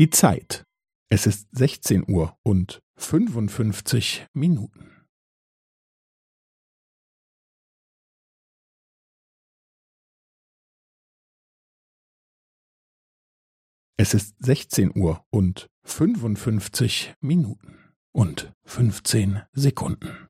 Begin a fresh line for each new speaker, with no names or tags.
Die Zeit. Es ist 16 Uhr und 55 Minuten. Es ist 16 Uhr und 55 Minuten und 15 Sekunden.